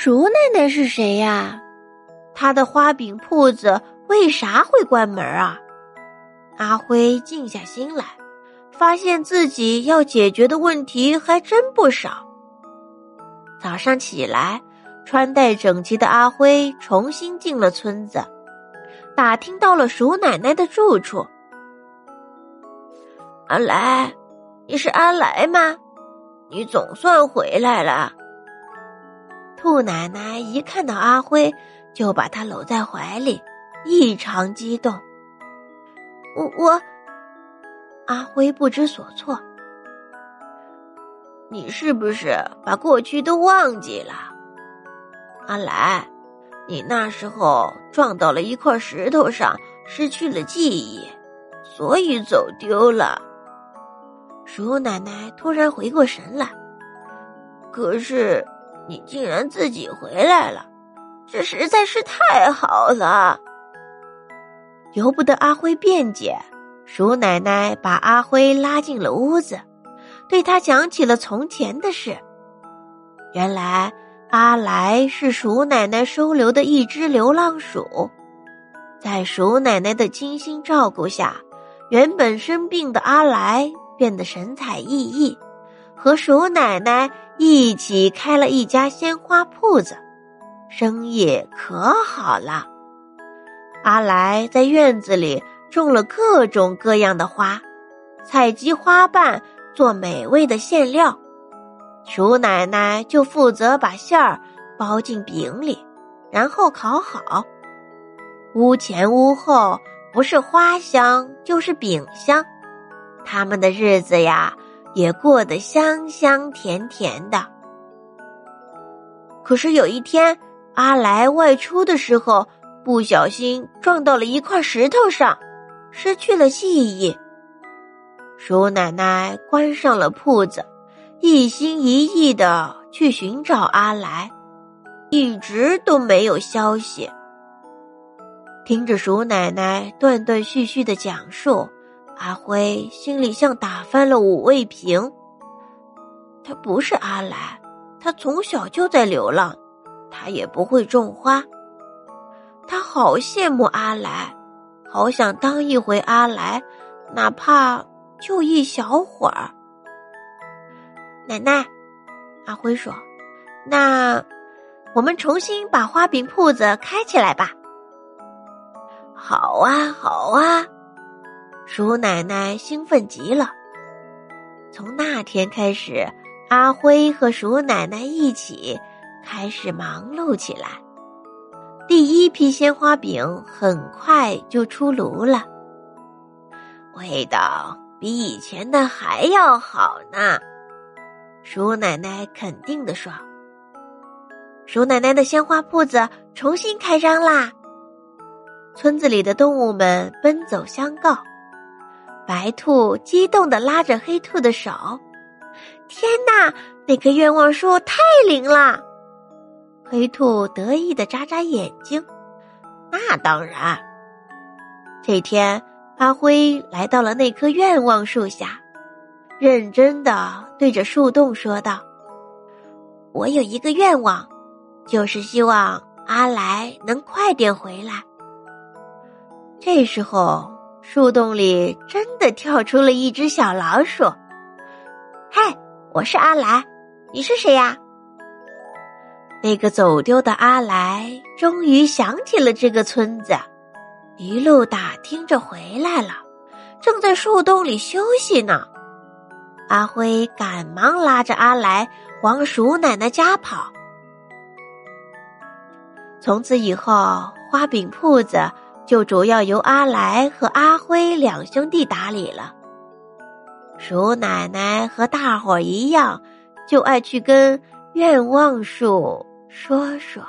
鼠奶奶是谁呀？她的花饼铺子为啥会关门啊？阿辉静下心来，发现自己要解决的问题还真不少。早上起来，穿戴整齐的阿辉重新进了村子，打听到了鼠奶奶的住处。阿来，你是阿来吗？你总算回来了。兔奶奶一看到阿辉，就把他搂在怀里，异常激动。我我，阿辉不知所措。你是不是把过去都忘记了？阿来，你那时候撞到了一块石头上，失去了记忆，所以走丢了。鼠奶奶突然回过神来，可是。你竟然自己回来了，这实在是太好了！由不得阿辉辩解，鼠奶奶把阿辉拉进了屋子，对他讲起了从前的事。原来阿来是鼠奶奶收留的一只流浪鼠，在鼠奶奶的精心照顾下，原本生病的阿来变得神采奕奕。和鼠奶奶一起开了一家鲜花铺子，生意可好了。阿来在院子里种了各种各样的花，采集花瓣做美味的馅料，鼠奶奶就负责把馅儿包进饼里，然后烤好。屋前屋后不是花香就是饼香，他们的日子呀。也过得香香甜甜的。可是有一天，阿来外出的时候，不小心撞到了一块石头上，失去了记忆。鼠奶奶关上了铺子，一心一意的去寻找阿来，一直都没有消息。听着鼠奶奶断断续续的讲述。阿辉心里像打翻了五味瓶。他不是阿来，他从小就在流浪，他也不会种花。他好羡慕阿来，好想当一回阿来，哪怕就一小会儿。奶奶，阿辉说：“那我们重新把花饼铺子开起来吧。”好啊，好啊。鼠奶奶兴奋极了。从那天开始，阿辉和鼠奶奶一起开始忙碌起来。第一批鲜花饼很快就出炉了，味道比以前的还要好呢。鼠奶奶肯定的说：“鼠奶奶的鲜花铺子重新开张啦！”村子里的动物们奔走相告。白兔激动的拉着黑兔的手，天哪，那棵愿望树太灵了！黑兔得意的眨眨眼睛。那当然。这天，阿辉来到了那棵愿望树下，认真的对着树洞说道：“我有一个愿望，就是希望阿来能快点回来。”这时候。树洞里真的跳出了一只小老鼠。嗨，我是阿来，你是谁呀？那个走丢的阿来终于想起了这个村子，一路打听着回来了，正在树洞里休息呢。阿辉赶忙拉着阿来往鼠奶奶家跑。从此以后，花饼铺子。就主要由阿来和阿辉两兄弟打理了。鼠奶奶和大伙儿一样，就爱去跟愿望树说说。